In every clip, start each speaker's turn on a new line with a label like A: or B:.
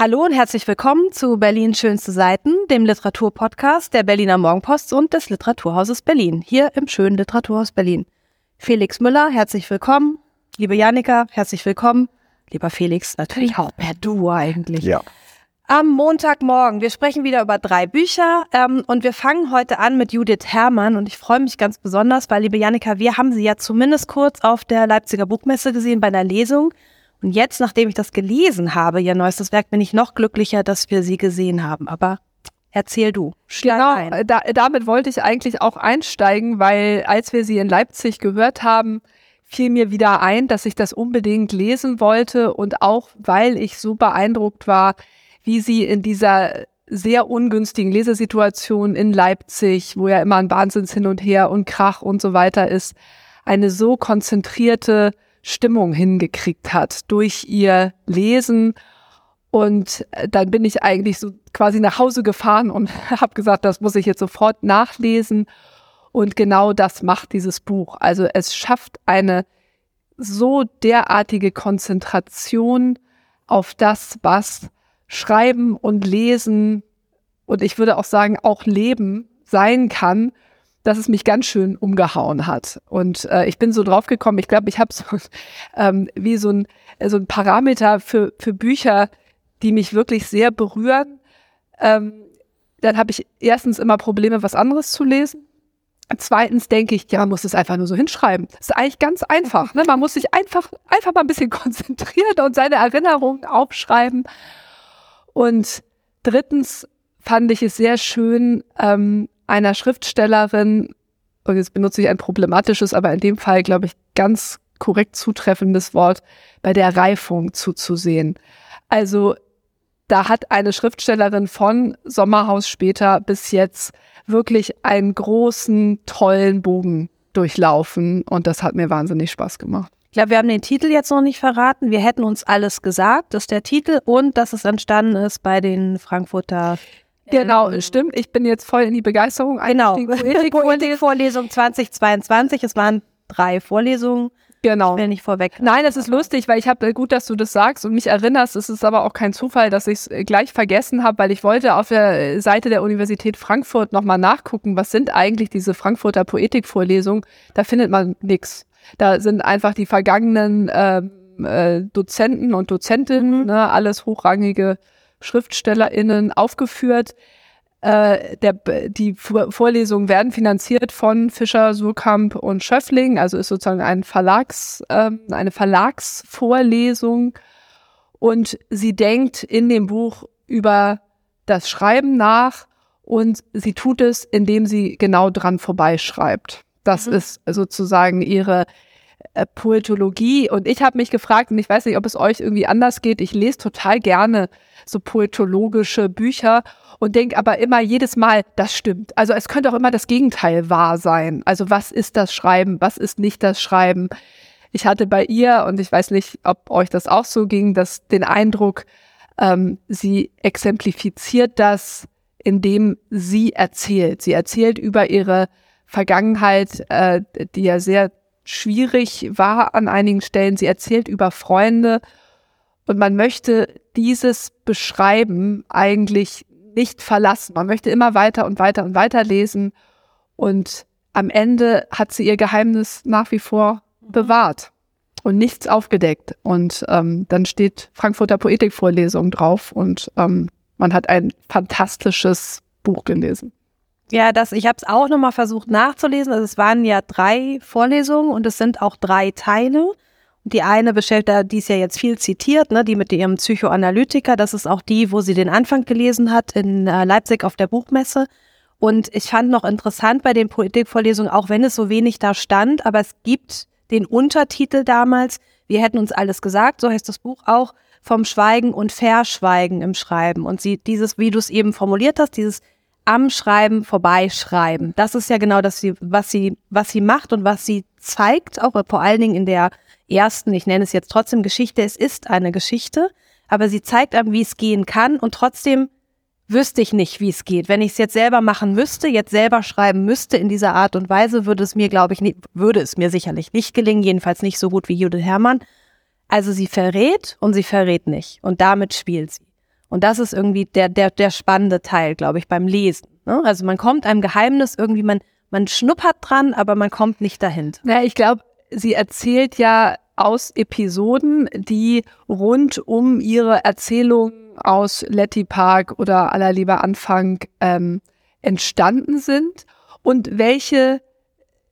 A: Hallo und herzlich willkommen zu Berlin Schönste Seiten, dem Literaturpodcast der Berliner Morgenpost und des Literaturhauses Berlin, hier im schönen Literaturhaus Berlin. Felix Müller, herzlich willkommen. Liebe Janika, herzlich willkommen. Lieber Felix, natürlich auch per Du eigentlich.
B: Ja.
A: Am Montagmorgen. Wir sprechen wieder über drei Bücher ähm, und wir fangen heute an mit Judith Herrmann und ich freue mich ganz besonders, weil, liebe Janika, wir haben sie ja zumindest kurz auf der Leipziger Buchmesse gesehen bei einer Lesung und jetzt, nachdem ich das gelesen habe, ihr neuestes Werk, bin ich noch glücklicher, dass wir sie gesehen haben. Aber erzähl du.
C: Genau, ein. Da, damit wollte ich eigentlich auch einsteigen, weil als wir sie in Leipzig gehört haben, fiel mir wieder ein, dass ich das unbedingt lesen wollte und auch weil ich so beeindruckt war, wie sie in dieser sehr ungünstigen Lesesituation in Leipzig, wo ja immer ein Wahnsinns hin und her und Krach und so weiter ist, eine so konzentrierte Stimmung hingekriegt hat durch ihr Lesen. Und äh, dann bin ich eigentlich so quasi nach Hause gefahren und habe gesagt, das muss ich jetzt sofort nachlesen. Und genau das macht dieses Buch. Also es schafft eine so derartige Konzentration auf das, was Schreiben und Lesen und ich würde auch sagen auch Leben sein kann dass es mich ganz schön umgehauen hat. Und äh, ich bin so drauf gekommen, ich glaube, ich habe so ähm, wie so ein, so ein Parameter für, für Bücher, die mich wirklich sehr berühren. Ähm, dann habe ich erstens immer Probleme, was anderes zu lesen. Zweitens denke ich, ja, man muss es einfach nur so hinschreiben. Das ist eigentlich ganz einfach. Ne? Man muss sich einfach, einfach mal ein bisschen konzentrieren und seine Erinnerungen aufschreiben. Und drittens fand ich es sehr schön, ähm, einer Schriftstellerin, und jetzt benutze ich ein problematisches, aber in dem Fall, glaube ich, ganz korrekt zutreffendes Wort, bei der Reifung zuzusehen. Also da hat eine Schriftstellerin von Sommerhaus später bis jetzt wirklich einen großen, tollen Bogen durchlaufen und das hat mir wahnsinnig Spaß gemacht.
A: Ich glaube, wir haben den Titel jetzt noch nicht verraten. Wir hätten uns alles gesagt, dass der Titel und dass es entstanden ist bei den Frankfurter
C: Genau, ähm, stimmt. Ich bin jetzt voll in die Begeisterung
A: Genau. Poetikvorlesung 2022. Es waren drei Vorlesungen.
C: Genau.
A: Ich will nicht vorweg.
C: Nein, es ist lustig, weil ich habe äh, gut, dass du das sagst und mich erinnerst. Es ist aber auch kein Zufall, dass ich es äh, gleich vergessen habe, weil ich wollte auf der äh, Seite der Universität Frankfurt nochmal nachgucken, was sind eigentlich diese Frankfurter Poetikvorlesungen. Da findet man nichts. Da sind einfach die vergangenen äh, äh, Dozenten und Dozentinnen, mhm. ne, alles hochrangige SchriftstellerInnen aufgeführt. Äh, der, die Vorlesungen werden finanziert von Fischer, Surkamp und Schöffling, also ist sozusagen ein Verlags, äh, eine Verlagsvorlesung. Und sie denkt in dem Buch über das Schreiben nach und sie tut es, indem sie genau dran vorbeischreibt. Das mhm. ist sozusagen ihre Poetologie. Und ich habe mich gefragt, und ich weiß nicht, ob es euch irgendwie anders geht, ich lese total gerne so poetologische Bücher und denke aber immer jedes Mal, das stimmt. Also es könnte auch immer das Gegenteil wahr sein. Also was ist das Schreiben, was ist nicht das Schreiben? Ich hatte bei ihr, und ich weiß nicht, ob euch das auch so ging, dass den Eindruck, ähm, sie exemplifiziert das, indem sie erzählt. Sie erzählt über ihre Vergangenheit, äh, die ja sehr schwierig war an einigen Stellen. Sie erzählt über Freunde und man möchte dieses Beschreiben eigentlich nicht verlassen. Man möchte immer weiter und weiter und weiter lesen und am Ende hat sie ihr Geheimnis nach wie vor mhm. bewahrt und nichts aufgedeckt. Und ähm, dann steht Frankfurter Poetikvorlesung drauf und ähm, man hat ein fantastisches Buch gelesen.
A: Ja, das, ich habe es auch nochmal versucht nachzulesen. Also es waren ja drei Vorlesungen und es sind auch drei Teile. Und die eine bestellt, die ist ja jetzt viel zitiert, ne, die mit ihrem Psychoanalytiker. Das ist auch die, wo sie den Anfang gelesen hat in äh, Leipzig auf der Buchmesse. Und ich fand noch interessant bei den Poetikvorlesungen, auch wenn es so wenig da stand, aber es gibt den Untertitel damals, wir hätten uns alles gesagt, so heißt das Buch auch, vom Schweigen und Verschweigen im Schreiben. Und sie, dieses, wie du es eben formuliert hast, dieses am Schreiben vorbeischreiben. Das ist ja genau das, was sie, was sie macht und was sie zeigt, auch vor allen Dingen in der ersten, ich nenne es jetzt trotzdem Geschichte. Es ist eine Geschichte, aber sie zeigt einem, wie es gehen kann und trotzdem wüsste ich nicht, wie es geht. Wenn ich es jetzt selber machen müsste, jetzt selber schreiben müsste in dieser Art und Weise, würde es mir, glaube ich, nicht, würde es mir sicherlich nicht gelingen, jedenfalls nicht so gut wie Judith Herrmann. Also sie verrät und sie verrät nicht und damit spielt sie. Und das ist irgendwie der, der, der spannende Teil, glaube ich, beim Lesen. Ne? Also man kommt einem Geheimnis irgendwie, man, man schnuppert dran, aber man kommt nicht dahinter.
C: Ja, ich glaube, sie erzählt ja aus Episoden, die rund um ihre Erzählung aus Letty Park oder Aller lieber Anfang ähm, entstanden sind und welche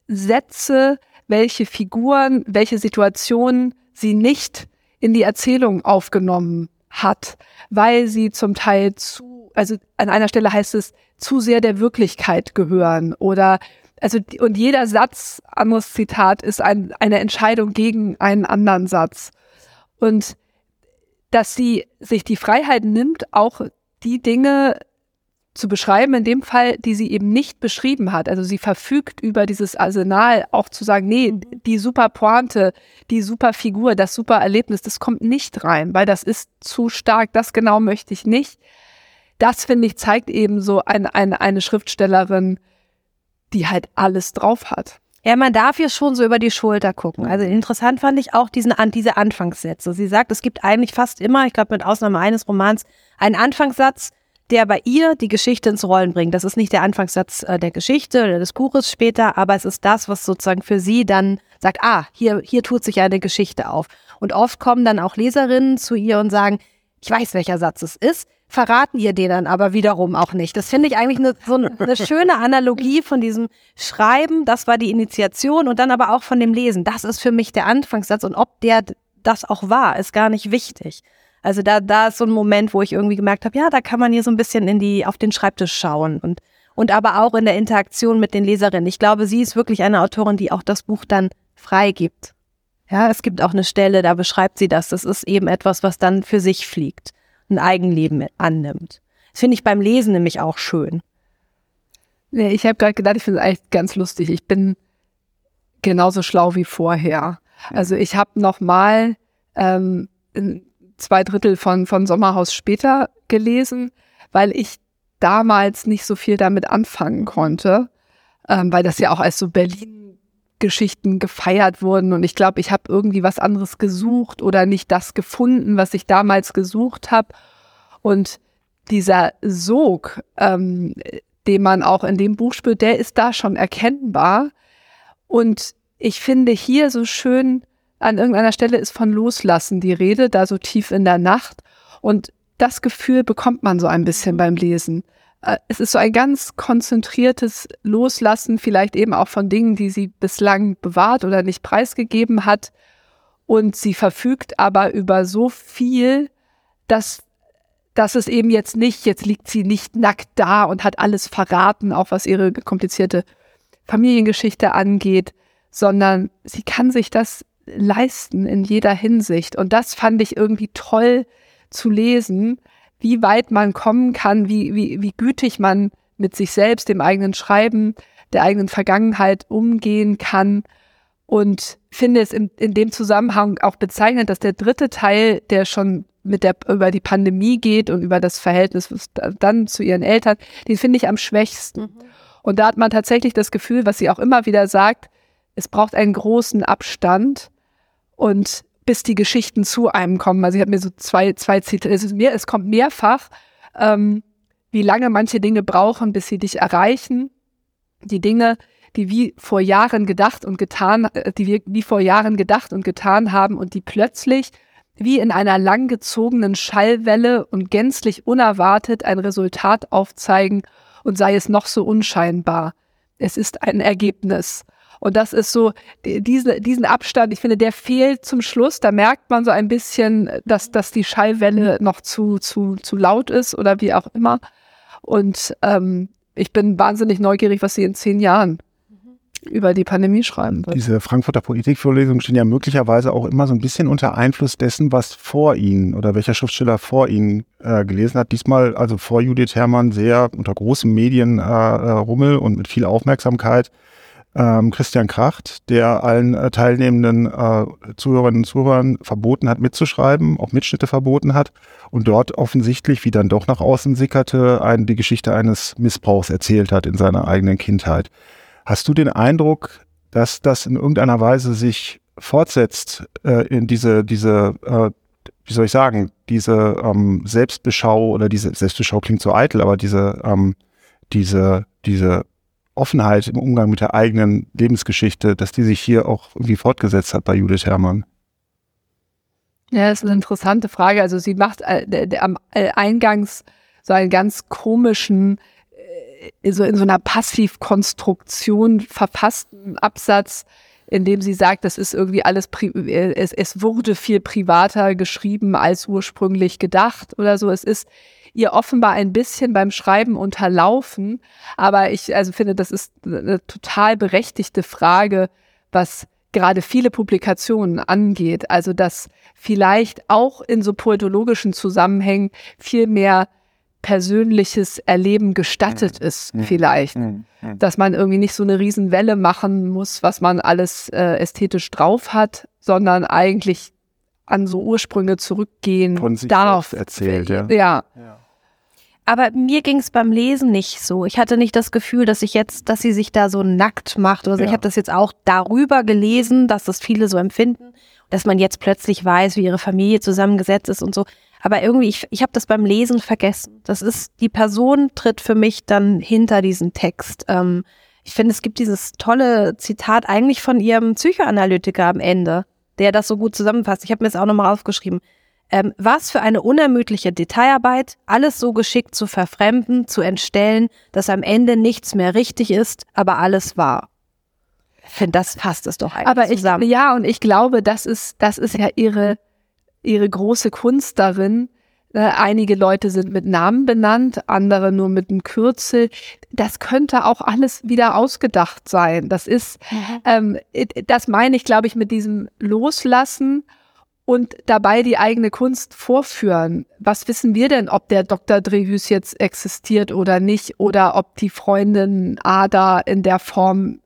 C: Sätze, welche Figuren, welche Situationen sie nicht in die Erzählung aufgenommen hat, weil sie zum Teil zu, also an einer Stelle heißt es, zu sehr der Wirklichkeit gehören oder also und jeder Satz, anderes Zitat, ist ein, eine Entscheidung gegen einen anderen Satz. Und dass sie sich die Freiheit nimmt, auch die Dinge zu beschreiben, in dem Fall, die sie eben nicht beschrieben hat. Also sie verfügt über dieses Arsenal, auch zu sagen, nee, die super Pointe, die super Figur, das super Erlebnis, das kommt nicht rein, weil das ist zu stark, das genau möchte ich nicht. Das, finde ich, zeigt eben so ein, ein, eine Schriftstellerin, die halt alles drauf hat.
A: Ja, man darf hier schon so über die Schulter gucken. Also interessant fand ich auch diesen, diese Anfangssätze. Sie sagt, es gibt eigentlich fast immer, ich glaube mit Ausnahme eines Romans, einen Anfangssatz, der bei ihr die Geschichte ins Rollen bringt. Das ist nicht der Anfangssatz äh, der Geschichte oder des Buches später, aber es ist das, was sozusagen für sie dann sagt, ah, hier, hier tut sich eine Geschichte auf. Und oft kommen dann auch Leserinnen zu ihr und sagen, ich weiß, welcher Satz es ist, verraten ihr den dann aber wiederum auch nicht. Das finde ich eigentlich eine, so eine, eine schöne Analogie von diesem Schreiben, das war die Initiation und dann aber auch von dem Lesen. Das ist für mich der Anfangssatz und ob der das auch war, ist gar nicht wichtig. Also da, da ist so ein Moment, wo ich irgendwie gemerkt habe, ja, da kann man hier so ein bisschen in die, auf den Schreibtisch schauen und, und aber auch in der Interaktion mit den Leserinnen. Ich glaube, sie ist wirklich eine Autorin, die auch das Buch dann freigibt. Ja, es gibt auch eine Stelle, da beschreibt sie das. Das ist eben etwas, was dann für sich fliegt, ein Eigenleben annimmt. Das finde ich beim Lesen nämlich auch schön.
C: Nee, ich habe gerade gedacht, ich finde es eigentlich ganz lustig. Ich bin genauso schlau wie vorher. Also ich habe noch mal ähm, zwei Drittel von, von Sommerhaus später gelesen, weil ich damals nicht so viel damit anfangen konnte, ähm, weil das ja auch als so Berlin-Geschichten gefeiert wurden und ich glaube, ich habe irgendwie was anderes gesucht oder nicht das gefunden, was ich damals gesucht habe. Und dieser Sog, ähm, den man auch in dem Buch spürt, der ist da schon erkennbar. Und ich finde hier so schön, an irgendeiner Stelle ist von Loslassen die Rede, da so tief in der Nacht. Und das Gefühl bekommt man so ein bisschen beim Lesen. Äh, es ist so ein ganz konzentriertes Loslassen, vielleicht eben auch von Dingen, die sie bislang bewahrt oder nicht preisgegeben hat. Und sie verfügt aber über so viel, dass, dass es eben jetzt nicht, jetzt liegt sie nicht nackt da und hat alles verraten, auch was ihre komplizierte Familiengeschichte angeht, sondern sie kann sich das leisten in jeder Hinsicht. Und das fand ich irgendwie toll zu lesen, wie weit man kommen kann, wie, wie, wie gütig man mit sich selbst, dem eigenen Schreiben, der eigenen Vergangenheit umgehen kann. Und finde es in, in dem Zusammenhang auch bezeichnend, dass der dritte Teil, der schon mit der, über die Pandemie geht und über das Verhältnis dann zu ihren Eltern, den finde ich am schwächsten. Mhm. Und da hat man tatsächlich das Gefühl, was sie auch immer wieder sagt, es braucht einen großen Abstand und bis die Geschichten zu einem kommen. Also ich habe mir so zwei, zwei Zitate, es, ist mehr, es kommt mehrfach, ähm, wie lange manche Dinge brauchen, bis sie dich erreichen. Die Dinge, die wie vor Jahren gedacht und getan, äh, die wir wie vor Jahren gedacht und getan haben und die plötzlich wie in einer langgezogenen Schallwelle und gänzlich unerwartet ein Resultat aufzeigen und sei es noch so unscheinbar. Es ist ein Ergebnis. Und das ist so, diese, diesen Abstand, ich finde, der fehlt zum Schluss. Da merkt man so ein bisschen, dass, dass die Schallwelle noch zu, zu, zu laut ist oder wie auch immer. Und ähm, ich bin wahnsinnig neugierig, was sie in zehn Jahren über die Pandemie schreiben wird.
B: Diese Frankfurter Poetikvorlesungen stehen ja möglicherweise auch immer so ein bisschen unter Einfluss dessen, was vor ihnen oder welcher Schriftsteller vor ihnen äh, gelesen hat. Diesmal also vor Judith Herrmann sehr unter großem Medienrummel äh, und mit viel Aufmerksamkeit ähm, Christian Kracht, der allen äh, teilnehmenden äh, Zuhörerinnen und Zuhörern verboten hat, mitzuschreiben, auch Mitschnitte verboten hat und dort offensichtlich, wie dann doch nach außen sickerte, ein, die Geschichte eines Missbrauchs erzählt hat in seiner eigenen Kindheit. Hast du den Eindruck, dass das in irgendeiner Weise sich fortsetzt äh, in diese, diese äh, wie soll ich sagen, diese ähm, Selbstbeschau oder diese Selbstbeschau klingt so eitel, aber diese, ähm, diese, diese Offenheit im Umgang mit der eigenen Lebensgeschichte, dass die sich hier auch irgendwie fortgesetzt hat bei Judith Herrmann.
C: Ja, das ist eine interessante Frage. Also sie macht äh, am äh, Eingangs so einen ganz komischen, äh, so in so einer Passivkonstruktion verfassten Absatz, in dem sie sagt, das ist irgendwie alles, es, es wurde viel privater geschrieben als ursprünglich gedacht oder so. Es ist ihr offenbar ein bisschen beim Schreiben unterlaufen. Aber ich also finde, das ist eine total berechtigte Frage, was gerade viele Publikationen angeht. Also, dass vielleicht auch in so poetologischen Zusammenhängen viel mehr persönliches Erleben gestattet mhm. ist, mhm. vielleicht. Mhm. Dass man irgendwie nicht so eine Riesenwelle machen muss, was man alles äh, ästhetisch drauf hat, sondern eigentlich an so Ursprünge zurückgehen Von sich darf.
B: Erzählt, ja.
C: ja. ja.
A: Aber mir ging es beim Lesen nicht so. Ich hatte nicht das Gefühl, dass ich jetzt, dass sie sich da so nackt macht. Oder so. ja. ich habe das jetzt auch darüber gelesen, dass das viele so empfinden, dass man jetzt plötzlich weiß, wie ihre Familie zusammengesetzt ist und so. Aber irgendwie, ich, ich habe das beim Lesen vergessen. Das ist, die Person tritt für mich dann hinter diesen Text. Ähm, ich finde, es gibt dieses tolle Zitat eigentlich von ihrem Psychoanalytiker am Ende, der das so gut zusammenfasst. Ich habe mir das auch nochmal aufgeschrieben. Ähm, was für eine unermüdliche Detailarbeit, alles so geschickt zu verfremden, zu entstellen, dass am Ende nichts mehr richtig ist, aber alles wahr. Ich finde, das fasst es doch eigentlich
C: aber
A: ich, zusammen.
C: Ja, und ich glaube, das ist, das ist ja ihre, ihre große Kunst darin. Äh, einige Leute sind mit Namen benannt, andere nur mit einem Kürzel. Das könnte auch alles wieder ausgedacht sein. Das ist, mhm. ähm, das meine ich, glaube ich, mit diesem Loslassen und dabei die eigene Kunst vorführen. Was wissen wir denn, ob der Dr. Drehüs jetzt existiert oder nicht oder ob die Freundin Ada in der Form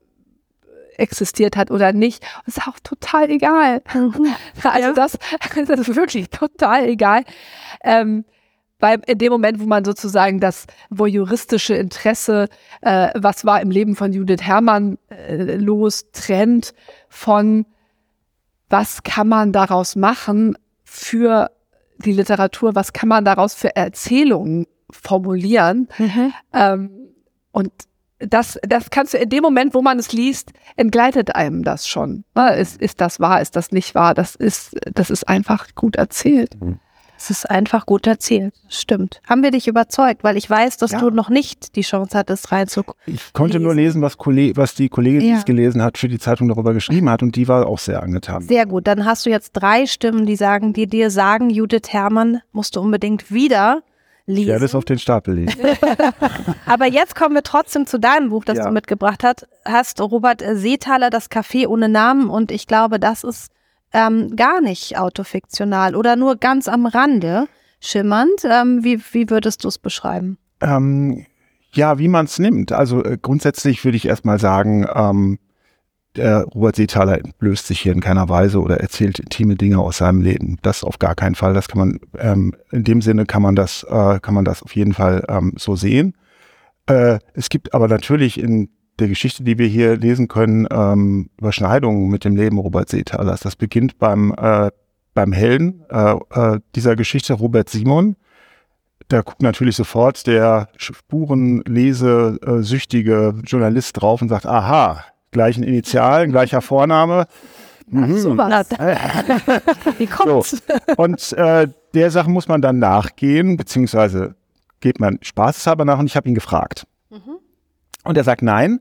C: existiert hat oder nicht. Das ist auch total egal. also das, das ist wirklich total egal. Ähm, weil in dem Moment, wo man sozusagen das juristische Interesse, äh, was war im Leben von Judith Herrmann äh, los, trennt von was kann man daraus machen für die Literatur, was kann man daraus für Erzählungen formulieren. Mhm. Ähm, und das, das kannst du in dem Moment, wo man es liest, entgleitet einem das schon. Ne? Ist, ist das wahr, ist das nicht wahr? Das ist, das ist einfach gut erzählt. Mhm.
A: Es ist einfach gut erzählt. Stimmt. Haben wir dich überzeugt, weil ich weiß, dass ja. du noch nicht die Chance hattest, reinzugucken.
B: Ich konnte nur lesen, was, was die Kollegin, die es gelesen hat, für die Zeitung darüber geschrieben hat und die war auch sehr angetan.
A: Sehr gut. Dann hast du jetzt drei Stimmen, die sagen, die dir sagen, Judith Herrmann musst du unbedingt wieder lesen.
B: Werde es auf den Stapel legen.
A: Aber jetzt kommen wir trotzdem zu deinem Buch, das ja. du mitgebracht hast. Hast Robert Seethaler, Das Café ohne Namen und ich glaube, das ist ähm, gar nicht autofiktional oder nur ganz am Rande schimmernd. Ähm, wie, wie würdest du es beschreiben?
B: Ähm, ja, wie man es nimmt. Also äh, grundsätzlich würde ich erstmal sagen, ähm, der Robert Seethaler löst sich hier in keiner Weise oder erzählt intime Dinge aus seinem Leben. Das auf gar keinen Fall. Das kann man ähm, in dem Sinne kann man das äh, kann man das auf jeden Fall ähm, so sehen. Äh, es gibt aber natürlich in der Geschichte, die wir hier lesen können, ähm, Überschneidungen mit dem Leben Robert Seethalers. Das beginnt beim, äh, beim Helden äh, äh, dieser Geschichte, Robert Simon. Da guckt natürlich sofort der spurenlesesüchtige Journalist drauf und sagt, aha, gleichen Initialen, gleicher Vorname.
A: Mhm. So was. Wie kommt's? So.
B: Und äh, der Sache muss man dann nachgehen, beziehungsweise geht man spaßeshalber nach und ich habe ihn gefragt. Und er sagt, nein,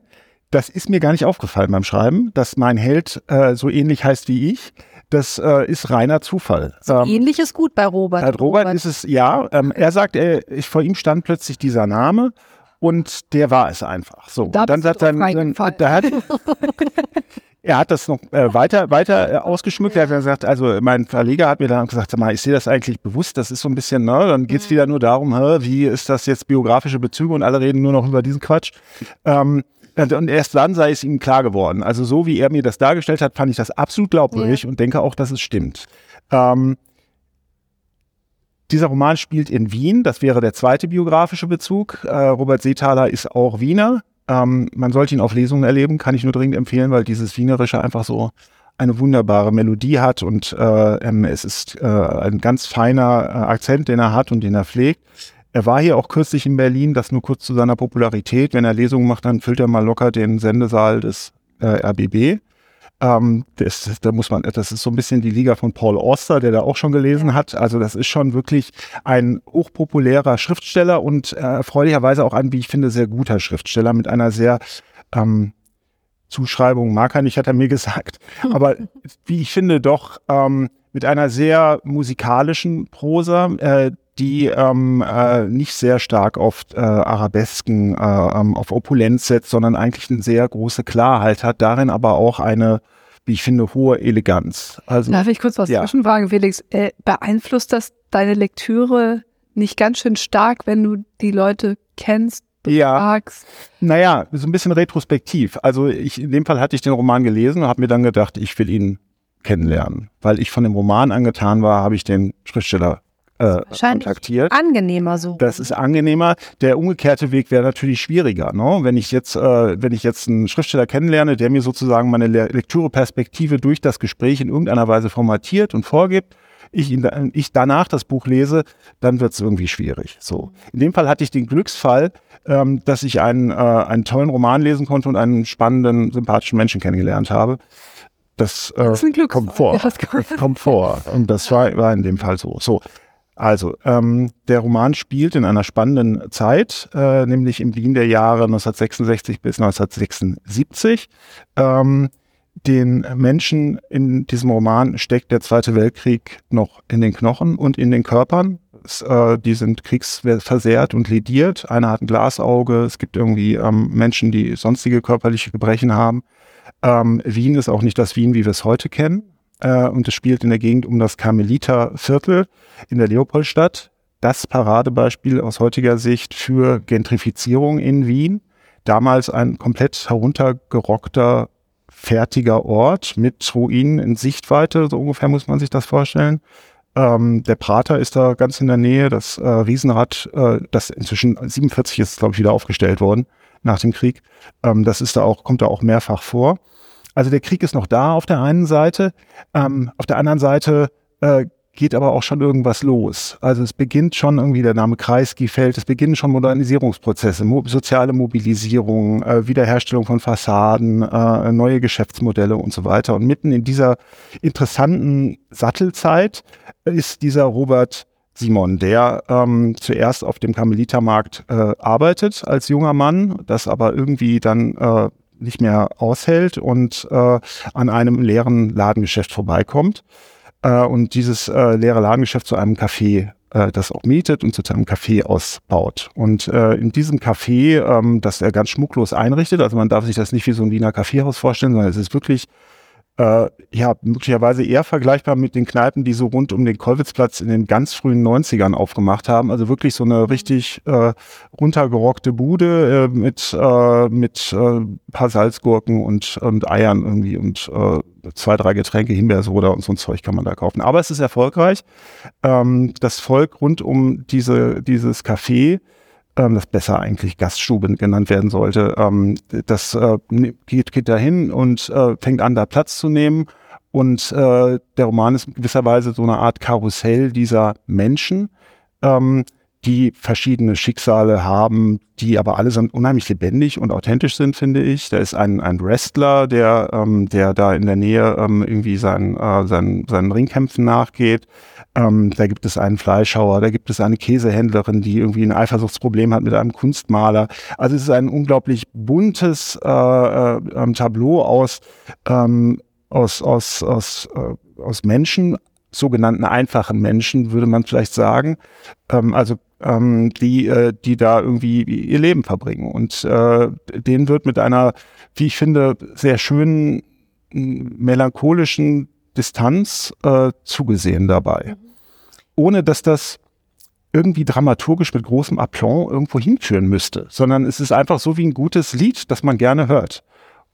B: das ist mir gar nicht aufgefallen beim Schreiben, dass mein Held äh, so ähnlich heißt wie ich. Das äh, ist reiner Zufall.
A: So ähm, ähnlich ist gut bei Robert.
B: Bei Robert, Robert. ist es, ja. Ähm, er sagt, er, ich, vor ihm stand plötzlich dieser Name und der war es einfach. So,
C: da
B: dann sagt er, dann, da hat, er hat das noch äh, weiter, weiter äh, ausgeschmückt. Er hat gesagt, also mein Verleger hat mir dann gesagt, sag mal, ich sehe das eigentlich bewusst. Das ist so ein bisschen, ne, dann geht's mhm. wieder nur darum, hä, wie ist das jetzt biografische Bezüge und alle reden nur noch über diesen Quatsch. Ähm, und erst dann sei es ihm klar geworden. Also so wie er mir das dargestellt hat, fand ich das absolut glaubwürdig ja. und denke auch, dass es stimmt. Ähm, dieser Roman spielt in Wien, das wäre der zweite biografische Bezug. Äh, Robert Seethaler ist auch Wiener. Ähm, man sollte ihn auf Lesungen erleben, kann ich nur dringend empfehlen, weil dieses Wienerische einfach so eine wunderbare Melodie hat und äh, ähm, es ist äh, ein ganz feiner äh, Akzent, den er hat und den er pflegt. Er war hier auch kürzlich in Berlin, das nur kurz zu seiner Popularität. Wenn er Lesungen macht, dann füllt er mal locker den Sendesaal des äh, RBB. Ähm, das, da muss man, das ist so ein bisschen die Liga von Paul Auster, der da auch schon gelesen hat. Also das ist schon wirklich ein hochpopulärer Schriftsteller und äh, erfreulicherweise auch ein, wie ich finde, sehr guter Schriftsteller mit einer sehr ähm, Zuschreibung mag er nicht, hat er mir gesagt. Aber wie ich finde, doch ähm, mit einer sehr musikalischen Prosa, äh, die ähm, äh, nicht sehr stark auf äh, Arabesken, äh, ähm, auf Opulenz setzt, sondern eigentlich eine sehr große Klarheit hat, darin aber auch eine, wie ich finde, hohe Eleganz.
C: Also, Darf ich kurz was ja. zwischenfragen, Felix? Äh, beeinflusst das deine Lektüre nicht ganz schön stark, wenn du die Leute kennst,
B: befragst? Ja. Naja, so ein bisschen retrospektiv. Also ich, in dem Fall hatte ich den Roman gelesen und habe mir dann gedacht, ich will ihn kennenlernen. Weil ich von dem Roman angetan war, habe ich den Schriftsteller äh, kontaktiert.
A: Angenehmer so.
B: Das ist angenehmer. Der umgekehrte Weg wäre natürlich schwieriger. Ne? Wenn ich jetzt, äh, wenn ich jetzt einen Schriftsteller kennenlerne, der mir sozusagen meine Le Lektüreperspektive durch das Gespräch in irgendeiner Weise formatiert und vorgibt, ich, ihn, ich danach das Buch lese, dann wird es irgendwie schwierig. So. In dem Fall hatte ich den Glücksfall, ähm, dass ich einen, äh, einen tollen Roman lesen konnte und einen spannenden, sympathischen Menschen kennengelernt habe. Das, äh, das kommt vor. Ja, kommt. kommt vor. Und das war, war in dem Fall so. So. Also, ähm, der Roman spielt in einer spannenden Zeit, äh, nämlich im Wien der Jahre 1966 bis 1976. Ähm, den Menschen in diesem Roman steckt der Zweite Weltkrieg noch in den Knochen und in den Körpern. Es, äh, die sind kriegsversehrt und lediert. Einer hat ein Glasauge. Es gibt irgendwie ähm, Menschen, die sonstige körperliche Gebrechen haben. Ähm, Wien ist auch nicht das Wien, wie wir es heute kennen äh, und es spielt in der Gegend um das Karmeliterviertel in der Leopoldstadt. Das Paradebeispiel aus heutiger Sicht für Gentrifizierung in Wien. Damals ein komplett heruntergerockter, fertiger Ort mit Ruinen in Sichtweite, so ungefähr muss man sich das vorstellen. Ähm, der Prater ist da ganz in der Nähe, das äh, Riesenrad, äh, das inzwischen 47 ist, glaube ich, wieder aufgestellt worden nach dem Krieg. Ähm, das ist da auch, kommt da auch mehrfach vor. Also der Krieg ist noch da auf der einen Seite, ähm, auf der anderen Seite äh, geht aber auch schon irgendwas los. Also es beginnt schon irgendwie, der Name Kreisky fällt, es beginnen schon Modernisierungsprozesse, mo soziale Mobilisierung, äh, Wiederherstellung von Fassaden, äh, neue Geschäftsmodelle und so weiter. Und mitten in dieser interessanten Sattelzeit ist dieser Robert Simon, der ähm, zuerst auf dem Karmelitermarkt äh, arbeitet als junger Mann, das aber irgendwie dann äh, nicht mehr aushält und äh, an einem leeren Ladengeschäft vorbeikommt äh, und dieses äh, leere Ladengeschäft zu einem Café äh, das auch mietet und zu einem Café ausbaut. Und äh, in diesem Café, ähm, das er ganz schmucklos einrichtet, also man darf sich das nicht wie so ein Wiener Kaffeehaus vorstellen, sondern es ist wirklich äh, ja, möglicherweise eher vergleichbar mit den Kneipen, die so rund um den Kollwitzplatz in den ganz frühen 90ern aufgemacht haben. Also wirklich so eine richtig äh, runtergerockte Bude äh, mit, äh, mit äh, paar Salzgurken und, und Eiern irgendwie und äh, zwei, drei Getränke, Himbeersoda und so ein Zeug kann man da kaufen. Aber es ist erfolgreich. Ähm, das Volk rund um diese, dieses Café ähm, das besser eigentlich Gaststube genannt werden sollte, ähm, das äh, geht, geht dahin und äh, fängt an, da Platz zu nehmen. Und äh, der Roman ist in gewisser Weise so eine Art Karussell dieser Menschen. Ähm, die verschiedene Schicksale haben, die aber allesamt unheimlich lebendig und authentisch sind, finde ich. Da ist ein, ein Wrestler, der, ähm, der da in der Nähe ähm, irgendwie sein, äh, sein, seinen Ringkämpfen nachgeht. Ähm, da gibt es einen Fleischhauer, da gibt es eine Käsehändlerin, die irgendwie ein Eifersuchtsproblem hat mit einem Kunstmaler. Also es ist ein unglaublich buntes äh, äh, Tableau aus, ähm, aus, aus, aus, äh, aus Menschen, sogenannten einfachen Menschen, würde man vielleicht sagen. Ähm, also ähm, die, äh, die da irgendwie ihr Leben verbringen. Und äh, denen wird mit einer, wie ich finde, sehr schönen, melancholischen Distanz äh, zugesehen dabei. Ohne dass das irgendwie dramaturgisch mit großem Aplomb irgendwo hinführen müsste, sondern es ist einfach so wie ein gutes Lied, das man gerne hört.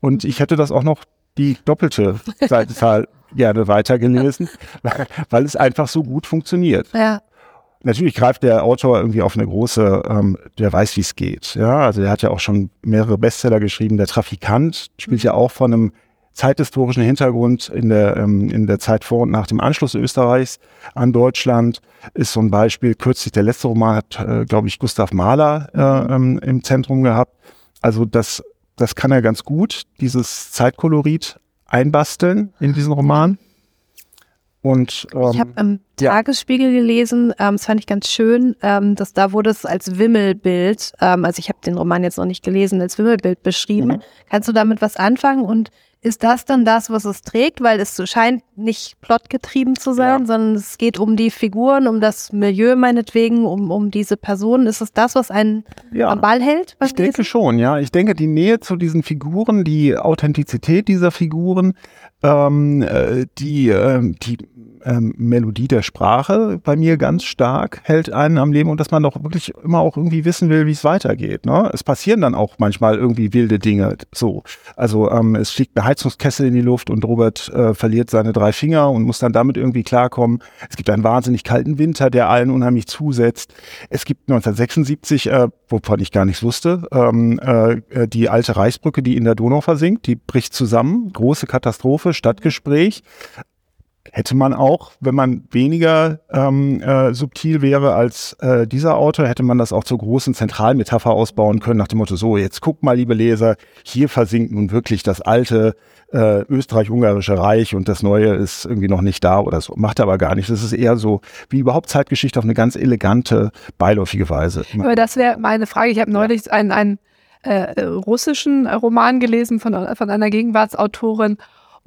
B: Und ich hätte das auch noch die doppelte Seitenzahl gerne weitergelesen, weil es einfach so gut funktioniert.
A: Ja.
B: Natürlich greift der Autor irgendwie auf eine große, ähm, der weiß, wie es geht. Ja, also der hat ja auch schon mehrere Bestseller geschrieben. Der Trafikant spielt ja auch von einem zeithistorischen Hintergrund in der, ähm, in der Zeit vor und nach dem Anschluss Österreichs an Deutschland ist so ein Beispiel. Kürzlich der letzte Roman hat, äh, glaube ich, Gustav Mahler äh, ähm, im Zentrum gehabt. Also das, das kann er ganz gut, dieses Zeitkolorit einbasteln in diesen Roman. Und,
A: ähm, ich habe im ja. Tagesspiegel gelesen, ähm, das fand ich ganz schön, ähm, dass da wurde es als Wimmelbild, ähm, also ich habe den Roman jetzt noch nicht gelesen, als Wimmelbild beschrieben. Mhm. Kannst du damit was anfangen und ist das dann das, was es trägt? Weil es scheint nicht plotgetrieben zu sein, ja. sondern es geht um die Figuren, um das Milieu meinetwegen, um, um diese Personen. Ist es das, was einen ja. am Ball hält?
B: Ich denke schon, ja. Ich denke, die Nähe zu diesen Figuren, die Authentizität dieser Figuren, ähm, äh, die, äh, die ähm, Melodie der Sprache bei mir ganz stark hält einen am Leben und dass man doch wirklich immer auch irgendwie wissen will, wie es weitergeht. Ne? Es passieren dann auch manchmal irgendwie wilde Dinge. So, also ähm, es fliegt eine Heizungskessel in die Luft und Robert äh, verliert seine drei Finger und muss dann damit irgendwie klarkommen. Es gibt einen wahnsinnig kalten Winter, der allen unheimlich zusetzt. Es gibt 1976, äh, wovon ich gar nichts wusste, ähm, äh, die alte Reichsbrücke, die in der Donau versinkt, die bricht zusammen. Große Katastrophe, Stadtgespräch hätte man auch, wenn man weniger ähm, äh, subtil wäre als äh, dieser Autor, hätte man das auch zur großen Zentralmetapher ausbauen können, nach dem Motto, so, jetzt guckt mal, liebe Leser, hier versinkt nun wirklich das alte äh, österreich-ungarische Reich und das neue ist irgendwie noch nicht da oder so. Macht er aber gar nicht. Das ist eher so wie überhaupt Zeitgeschichte auf eine ganz elegante, beiläufige Weise.
C: Aber das wäre meine Frage. Ich habe neulich ja. einen, einen äh, russischen Roman gelesen von, von einer Gegenwartsautorin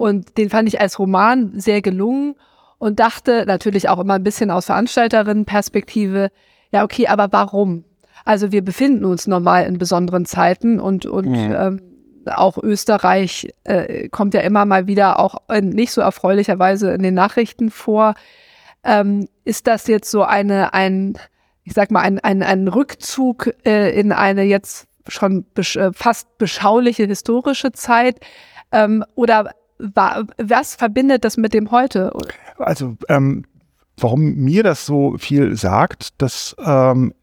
C: und den fand ich als Roman sehr gelungen und dachte natürlich auch immer ein bisschen aus Veranstalterinnenperspektive, ja, okay, aber warum? Also wir befinden uns normal in besonderen Zeiten und, und mhm. ähm, auch Österreich äh, kommt ja immer mal wieder auch in nicht so erfreulicherweise in den Nachrichten vor. Ähm, ist das jetzt so eine, ein, ich sag mal, ein, ein, ein Rückzug äh, in eine jetzt schon besch äh, fast beschauliche historische Zeit? Ähm, oder was verbindet das mit dem heute?
B: Also, ähm, warum mir das so viel sagt, dass ähm,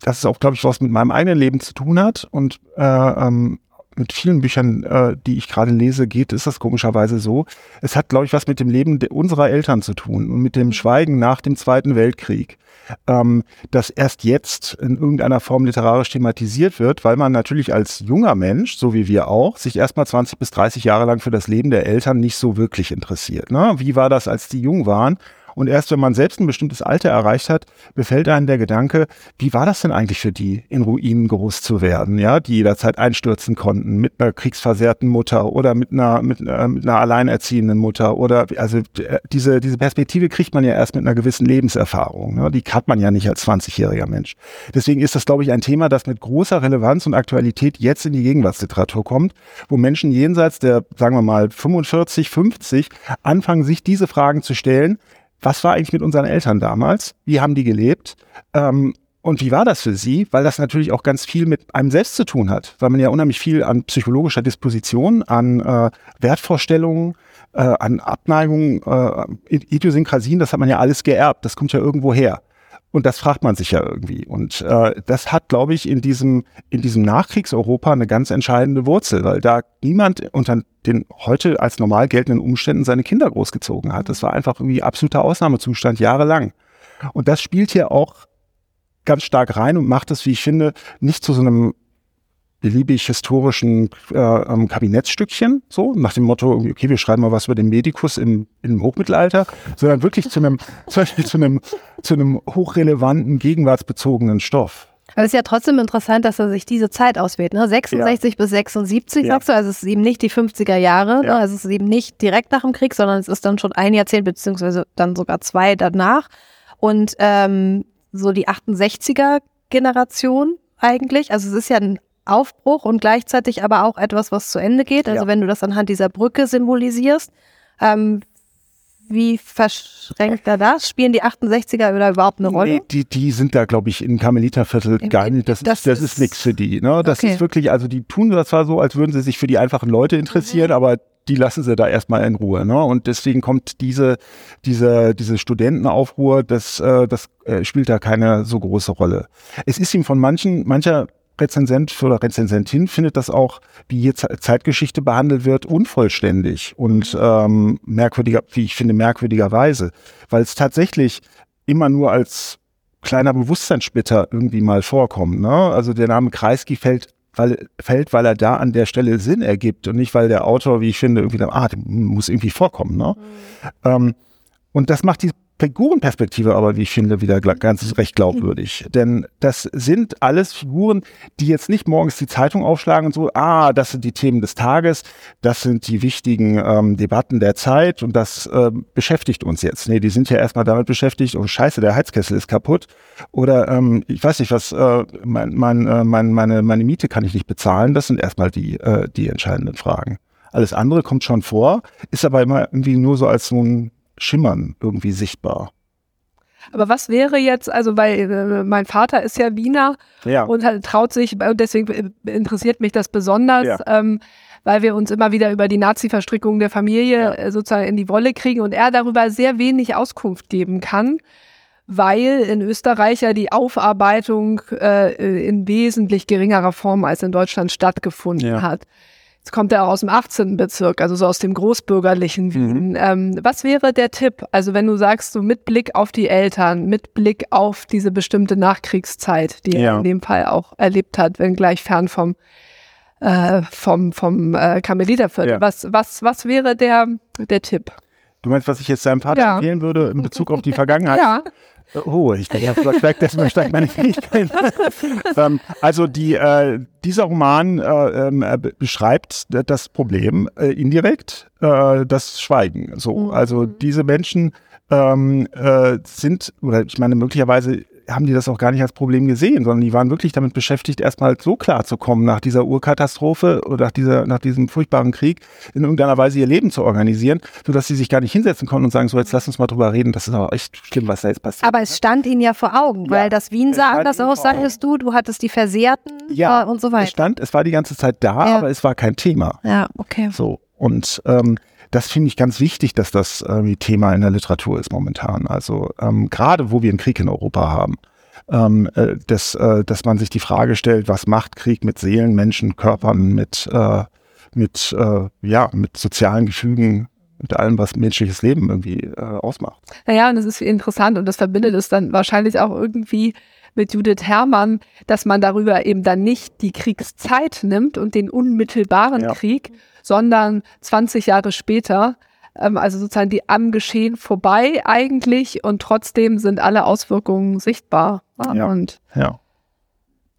B: das ist auch, glaube ich, was mit meinem eigenen Leben zu tun hat und äh, ähm, mit vielen Büchern, äh, die ich gerade lese, geht, ist das komischerweise so. Es hat, glaube ich, was mit dem Leben unserer Eltern zu tun und mit dem Schweigen nach dem Zweiten Weltkrieg ähm, das erst jetzt in irgendeiner Form literarisch thematisiert wird, weil man natürlich als junger Mensch, so wie wir auch, sich erstmal 20 bis 30 Jahre lang für das Leben der Eltern nicht so wirklich interessiert. Ne? Wie war das, als die jung waren? Und erst wenn man selbst ein bestimmtes Alter erreicht hat, befällt einem der Gedanke, wie war das denn eigentlich für die, in Ruinen groß zu werden, ja, die jederzeit einstürzen konnten mit einer kriegsversehrten Mutter oder mit einer, mit, äh, mit einer alleinerziehenden Mutter oder, also äh, diese, diese Perspektive kriegt man ja erst mit einer gewissen Lebenserfahrung. Ne? Die hat man ja nicht als 20-jähriger Mensch. Deswegen ist das, glaube ich, ein Thema, das mit großer Relevanz und Aktualität jetzt in die Gegenwartsliteratur kommt, wo Menschen jenseits der, sagen wir mal, 45, 50 anfangen, sich diese Fragen zu stellen was war eigentlich mit unseren Eltern damals? Wie haben die gelebt? Ähm, und wie war das für sie? Weil das natürlich auch ganz viel mit einem selbst zu tun hat, weil man ja unheimlich viel an psychologischer Disposition, an äh, Wertvorstellungen, äh, an Abneigungen, äh, Idiosynkrasien, das hat man ja alles geerbt, das kommt ja irgendwo her. Und das fragt man sich ja irgendwie. Und äh, das hat, glaube ich, in diesem, in diesem Nachkriegseuropa eine ganz entscheidende Wurzel, weil da niemand unter den heute als normal geltenden Umständen seine Kinder großgezogen hat. Das war einfach irgendwie absoluter Ausnahmezustand jahrelang. Und das spielt hier auch ganz stark rein und macht es, wie ich finde, nicht zu so einem beliebig historischen äh, ähm, Kabinettsstückchen, so nach dem Motto, okay, wir schreiben mal was über den Medikus im, im Hochmittelalter, sondern wirklich zu einem, zu, zu einem, zu einem hochrelevanten, gegenwartsbezogenen Stoff.
A: Aber es ist ja trotzdem interessant, dass er sich diese Zeit auswählt. Ne? 66 ja. bis 76, ja. sagst du, also es ist eben nicht die 50er Jahre, ne? ja. ne? also es ist eben nicht direkt nach dem Krieg, sondern es ist dann schon ein Jahrzehnt, beziehungsweise dann sogar zwei danach. Und ähm, so die 68er Generation eigentlich, also es ist ja ein Aufbruch und gleichzeitig aber auch etwas, was zu Ende geht. Also ja. wenn du das anhand dieser Brücke symbolisierst, ähm, wie verschränkt er das? Spielen die 68er oder überhaupt eine Rolle? Nee,
B: die, die sind da, glaube ich, in Karmeliterviertel gar nicht. Das, das, ist, das ist, ist nichts für die. Ne? Das okay. ist wirklich, also die tun das zwar so, als würden sie sich für die einfachen Leute interessieren, mhm. aber die lassen sie da erstmal in Ruhe. Ne? Und deswegen kommt diese, diese, diese Studentenaufruhr, das, äh, das äh, spielt da keine so große Rolle. Es ist ihm von manchen, mancher Rezensent oder Rezensentin findet das auch, wie hier Zeitgeschichte behandelt wird, unvollständig und ähm, merkwürdiger, wie ich finde, merkwürdigerweise, weil es tatsächlich immer nur als kleiner Bewusstseinssplitter irgendwie mal vorkommt. Ne? Also der Name Kreisky fällt weil, fällt, weil er da an der Stelle Sinn ergibt und nicht, weil der Autor, wie ich finde, irgendwie, ah, muss irgendwie vorkommen. Ne? Mhm. Ähm, und das macht die Figurenperspektive aber, wie ich finde, wieder ganz recht glaubwürdig. Denn das sind alles Figuren, die jetzt nicht morgens die Zeitung aufschlagen und so, ah, das sind die Themen des Tages, das sind die wichtigen ähm, Debatten der Zeit und das äh, beschäftigt uns jetzt. Nee, die sind ja erstmal damit beschäftigt, oh scheiße, der Heizkessel ist kaputt. Oder ähm, ich weiß nicht, was, äh, mein, mein, äh, mein, meine, meine Miete kann ich nicht bezahlen. Das sind erstmal die, äh, die entscheidenden Fragen. Alles andere kommt schon vor, ist aber immer irgendwie nur so als so ein Schimmern irgendwie sichtbar.
C: Aber was wäre jetzt, also weil äh, mein Vater ist ja Wiener ja. und halt traut sich, und deswegen interessiert mich das besonders, ja. ähm, weil wir uns immer wieder über die Nazi-Verstrickung der Familie ja. äh, sozusagen in die Wolle kriegen und er darüber sehr wenig Auskunft geben kann, weil in Österreich ja die Aufarbeitung äh, in wesentlich geringerer Form als in Deutschland stattgefunden hat. Jetzt kommt er auch aus dem 18. Bezirk, also so aus dem großbürgerlichen Wien. Mhm. Ähm, was wäre der Tipp? Also wenn du sagst, so mit Blick auf die Eltern, mit Blick auf diese bestimmte Nachkriegszeit, die ja. er in dem Fall auch erlebt hat, wenn gleich fern vom äh, vom vom äh, Karmeliterviertel. Ja. Was was was wäre der der Tipp?
B: Du meinst, was ich jetzt seinem Vater ja. empfehlen würde in Bezug auf die Vergangenheit?
C: ja.
B: Oh, ich denke, vielleicht dessen steigt meine Fähigkeiten. ähm, also die, äh, dieser Roman äh, äh, beschreibt das Problem äh, indirekt, äh, das Schweigen. So, mhm. also diese Menschen ähm, äh, sind, oder ich meine, möglicherweise haben die das auch gar nicht als Problem gesehen, sondern die waren wirklich damit beschäftigt, erstmal so klar zu kommen nach dieser Urkatastrophe oder nach, dieser, nach diesem furchtbaren Krieg, in irgendeiner Weise ihr Leben zu organisieren, sodass sie sich gar nicht hinsetzen konnten und sagen, so jetzt lass uns mal drüber reden, das ist aber echt schlimm, was da jetzt passiert.
A: Aber es stand ihnen ja vor Augen, ja, weil das Wien sah anders aus, sagtest du, du hattest die Versehrten ja, äh, und so weiter.
B: Es stand, es war die ganze Zeit da, ja. aber es war kein Thema.
A: Ja, okay.
B: So, und ähm, das finde ich ganz wichtig, dass das äh, Thema in der Literatur ist momentan. Also ähm, gerade wo wir einen Krieg in Europa haben, ähm, äh, dass, äh, dass man sich die Frage stellt, was macht Krieg mit Seelen, Menschen, Körpern, mit, äh, mit, äh, ja, mit sozialen Gefügen, mit allem, was menschliches Leben irgendwie äh, ausmacht.
C: Naja, und das ist interessant und das verbindet es dann wahrscheinlich auch irgendwie mit Judith Herrmann, dass man darüber eben dann nicht die Kriegszeit nimmt und den unmittelbaren ja. Krieg, sondern 20 Jahre später, ähm, also sozusagen die am Geschehen vorbei eigentlich und trotzdem sind alle Auswirkungen sichtbar.
B: Ja.
C: Und
B: ja.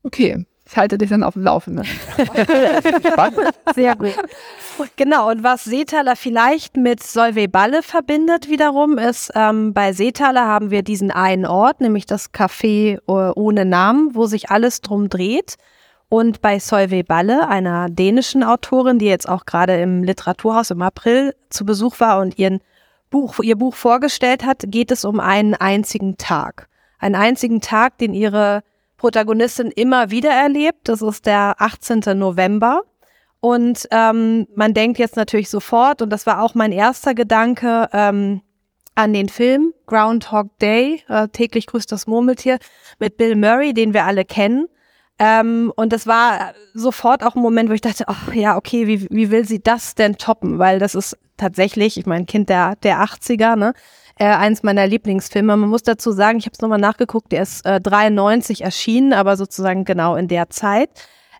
C: Okay, ich halte dich dann auf dem Laufenden.
A: Sehr gut. Genau, und was Seetaler vielleicht mit Solveig Balle verbindet wiederum, ist, ähm, bei Seetaler haben wir diesen einen Ort, nämlich das Café äh, ohne Namen, wo sich alles drum dreht. Und bei Solveig Balle, einer dänischen Autorin, die jetzt auch gerade im Literaturhaus im April zu Besuch war und ihren Buch, ihr Buch vorgestellt hat, geht es um einen einzigen Tag. Einen einzigen Tag, den ihre Protagonistin immer wieder erlebt. Das ist der 18. November. Und ähm, man denkt jetzt natürlich sofort, und das war auch mein erster Gedanke, ähm, an den Film Groundhog Day, äh, täglich grüßt das Murmeltier, mit Bill Murray, den wir alle kennen. Ähm, und das war sofort auch ein Moment, wo ich dachte, ach ja, okay, wie, wie will sie das denn toppen? Weil das ist tatsächlich, ich mein Kind der, der 80er, ne? Äh, eins meiner Lieblingsfilme. Man muss dazu sagen, ich habe es nochmal nachgeguckt, der ist äh, 93 erschienen, aber sozusagen genau in der Zeit.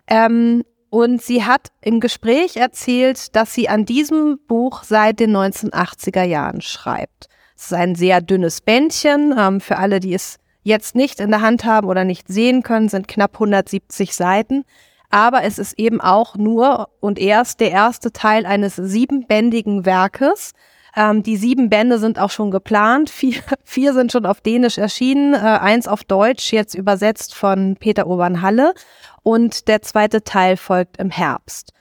A: Ähm, und sie hat im Gespräch erzählt, dass sie an diesem Buch seit den 1980er Jahren schreibt. Es ist ein sehr dünnes Bändchen. Ähm, für alle, die es jetzt nicht in der Hand haben oder nicht sehen können, sind knapp 170 Seiten. Aber es ist eben auch nur und erst der erste Teil eines siebenbändigen Werkes. Ähm, die sieben Bände sind auch schon geplant. Vier, vier sind schon auf Dänisch erschienen, äh, eins auf Deutsch, jetzt übersetzt von Peter Urban Halle. Und der zweite Teil folgt im Herbst.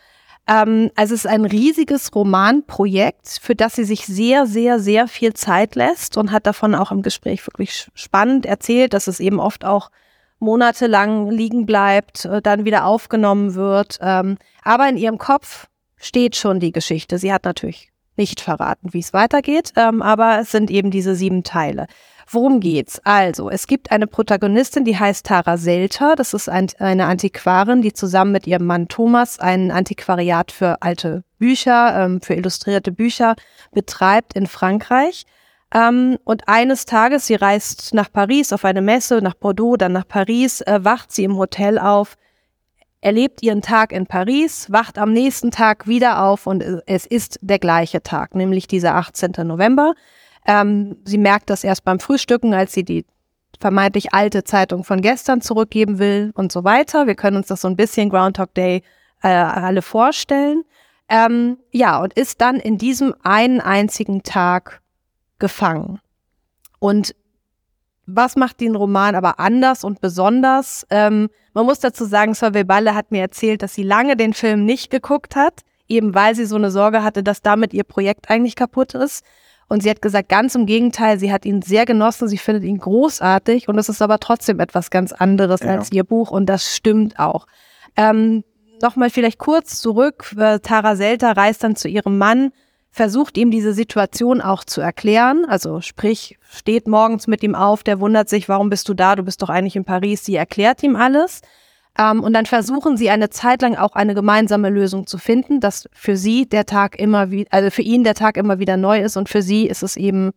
A: Ähm, also es ist ein riesiges Romanprojekt, für das sie sich sehr, sehr, sehr viel Zeit lässt und hat davon auch im Gespräch wirklich spannend erzählt, dass es eben oft auch monatelang liegen bleibt, äh, dann wieder aufgenommen wird. Ähm, aber in ihrem Kopf steht schon die Geschichte. Sie hat natürlich nicht verraten, wie es weitergeht, ähm, aber es sind eben diese sieben Teile. Worum geht's? Also, es gibt eine Protagonistin, die heißt Tara Selter. Das ist ein, eine Antiquarin, die zusammen mit ihrem Mann Thomas ein Antiquariat für alte Bücher, ähm, für illustrierte Bücher betreibt in Frankreich. Ähm, und eines Tages, sie reist nach Paris auf eine Messe, nach Bordeaux, dann nach Paris, äh, wacht sie im Hotel auf, erlebt ihren Tag in Paris, wacht am nächsten Tag wieder auf und es ist der gleiche Tag, nämlich dieser 18. November. Ähm, sie merkt das erst beim Frühstücken, als sie die vermeintlich alte Zeitung von gestern zurückgeben will und so weiter. Wir können uns das so ein bisschen Groundhog Day äh, alle vorstellen. Ähm, ja, und ist dann in diesem einen einzigen Tag gefangen. Und was macht den Roman aber anders und besonders? Ähm, man muss dazu sagen, Solveig Balle hat mir erzählt, dass sie lange den Film nicht geguckt hat, eben weil sie so eine Sorge hatte, dass damit ihr Projekt eigentlich kaputt ist. Und sie hat gesagt, ganz im Gegenteil, sie hat ihn sehr genossen, sie findet ihn großartig und es ist aber trotzdem etwas ganz anderes ja. als ihr Buch und das stimmt auch. Ähm, Nochmal vielleicht kurz zurück, Tara Selter reist dann zu ihrem Mann, versucht ihm diese Situation auch zu erklären. Also sprich, steht morgens mit ihm auf, der wundert sich, warum bist du da? Du bist doch eigentlich in Paris. Sie erklärt ihm alles. Ähm, und dann versuchen sie eine Zeit lang auch eine gemeinsame Lösung zu finden, dass für sie der Tag immer wieder, also für ihn der Tag immer wieder neu ist und für sie ist es eben,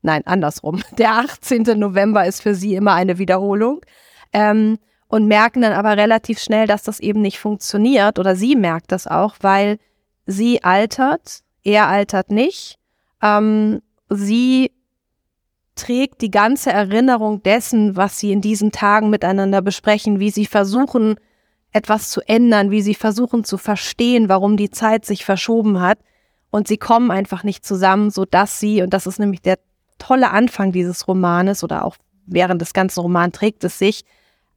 A: nein, andersrum. Der 18. November ist für sie immer eine Wiederholung. Ähm, und merken dann aber relativ schnell, dass das eben nicht funktioniert oder sie merkt das auch, weil sie altert, er altert nicht. Ähm, sie trägt die ganze Erinnerung dessen, was sie in diesen Tagen miteinander besprechen, wie sie versuchen, etwas zu ändern, wie sie versuchen zu verstehen, warum die Zeit sich verschoben hat. Und sie kommen einfach nicht zusammen, so dass sie, und das ist nämlich der tolle Anfang dieses Romanes oder auch während des ganzen Romans trägt es sich,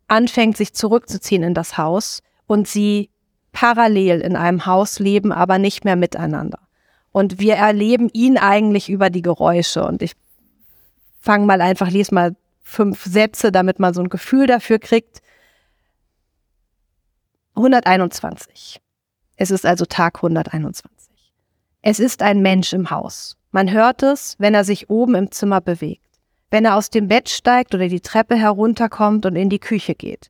A: anfängt sich zurückzuziehen in das Haus und sie parallel in einem Haus leben, aber nicht mehr miteinander. Und wir erleben ihn eigentlich über die Geräusche. Und ich fange mal einfach, lese mal fünf Sätze, damit man so ein Gefühl dafür kriegt. 121. Es ist also Tag 121. Es ist ein Mensch im Haus. Man hört es, wenn er sich oben im Zimmer bewegt, wenn er aus dem Bett steigt oder die Treppe herunterkommt und in die Küche geht.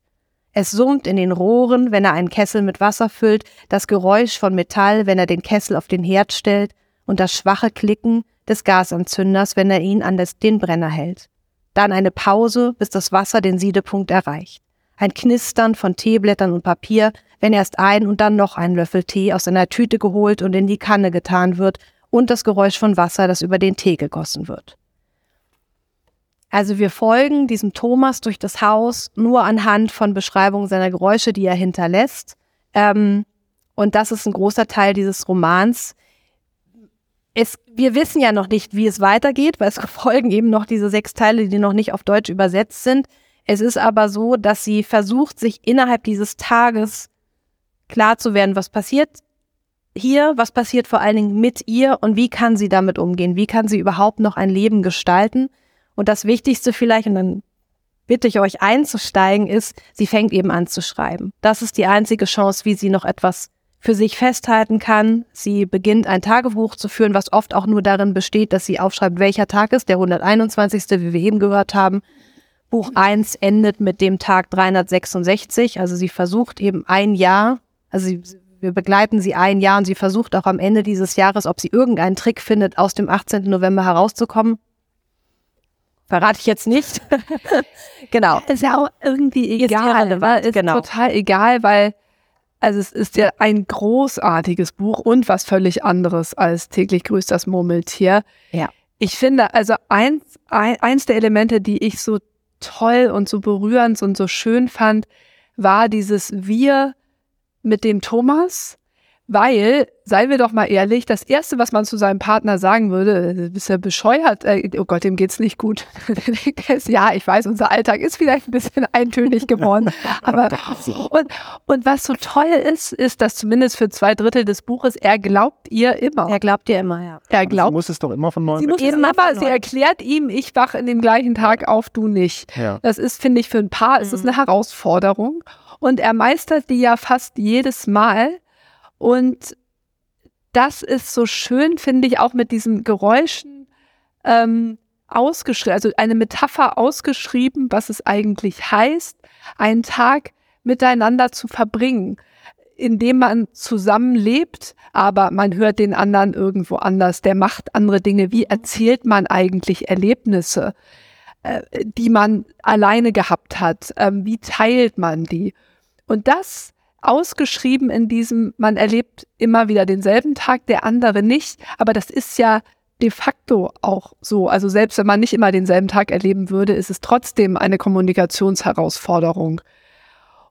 A: Es summt in den Rohren, wenn er einen Kessel mit Wasser füllt, das Geräusch von Metall, wenn er den Kessel auf den Herd stellt, und das schwache Klicken des Gasanzünders, wenn er ihn an den Brenner hält. Dann eine Pause, bis das Wasser den Siedepunkt erreicht. Ein Knistern von Teeblättern und Papier, wenn erst ein und dann noch ein Löffel Tee aus einer Tüte geholt und in die Kanne getan wird, und das Geräusch von Wasser, das über den Tee gegossen wird. Also wir folgen diesem Thomas durch das Haus nur anhand von Beschreibungen seiner Geräusche, die er hinterlässt. Ähm, und das ist ein großer Teil dieses Romans. Es, wir wissen ja noch nicht, wie es weitergeht, weil es folgen eben noch diese sechs Teile, die noch nicht auf Deutsch übersetzt sind. Es ist aber so, dass sie versucht, sich innerhalb dieses Tages klar zu werden, was passiert hier, was passiert vor allen Dingen mit ihr und wie kann sie damit umgehen? Wie kann sie überhaupt noch ein Leben gestalten? Und das Wichtigste vielleicht, und dann bitte ich euch einzusteigen, ist, sie fängt eben an zu schreiben. Das ist die einzige Chance, wie sie noch etwas für sich festhalten kann. Sie beginnt ein Tagebuch zu führen, was oft auch nur darin besteht, dass sie aufschreibt, welcher Tag ist, der 121., wie wir eben gehört haben. Buch 1 endet mit dem Tag 366, also sie versucht eben ein Jahr, also sie, wir begleiten sie ein Jahr und sie versucht auch am Ende dieses Jahres, ob sie irgendeinen Trick findet, aus dem 18. November herauszukommen. Verrate ich jetzt nicht. genau.
C: Ist ja auch irgendwie egal. Ist, ist genau. total egal, weil also es ist ja ein großartiges Buch und was völlig anderes als täglich grüßt das Murmeltier.
A: Ja.
C: Ich finde, also eins, ein, eins der Elemente, die ich so toll und so berührend und so schön fand, war dieses Wir mit dem Thomas, weil, seien wir doch mal ehrlich, das Erste, was man zu seinem Partner sagen würde, äh, bist ja bescheuert, äh, oh Gott, dem geht's nicht gut. ja, ich weiß, unser Alltag ist vielleicht ein bisschen eintönig geworden. aber und, und was so toll ist, ist, dass zumindest für zwei Drittel des Buches, er glaubt ihr immer.
A: Er glaubt ihr immer, ja.
C: Er glaubt. Sie
B: muss es doch immer von neuem
C: Sie muss es immer, sie erklärt ihm, ich wach in dem gleichen Tag auf, du nicht.
B: Ja.
C: Das ist, finde ich, für ein Paar, mhm. ist es eine Herausforderung. Und er meistert die ja fast jedes Mal. Und das ist so schön, finde ich, auch mit diesen Geräuschen. Ähm, ausgeschrieben, also eine Metapher ausgeschrieben, was es eigentlich heißt, einen Tag miteinander zu verbringen, indem man zusammenlebt, aber man hört den anderen irgendwo anders, der macht andere Dinge. Wie erzählt man eigentlich Erlebnisse, äh, die man alleine gehabt hat? Ähm, wie teilt man die? Und das ausgeschrieben in diesem, man erlebt immer wieder denselben Tag, der andere nicht, aber das ist ja de facto auch so. Also selbst wenn man nicht immer denselben Tag erleben würde, ist es trotzdem eine Kommunikationsherausforderung.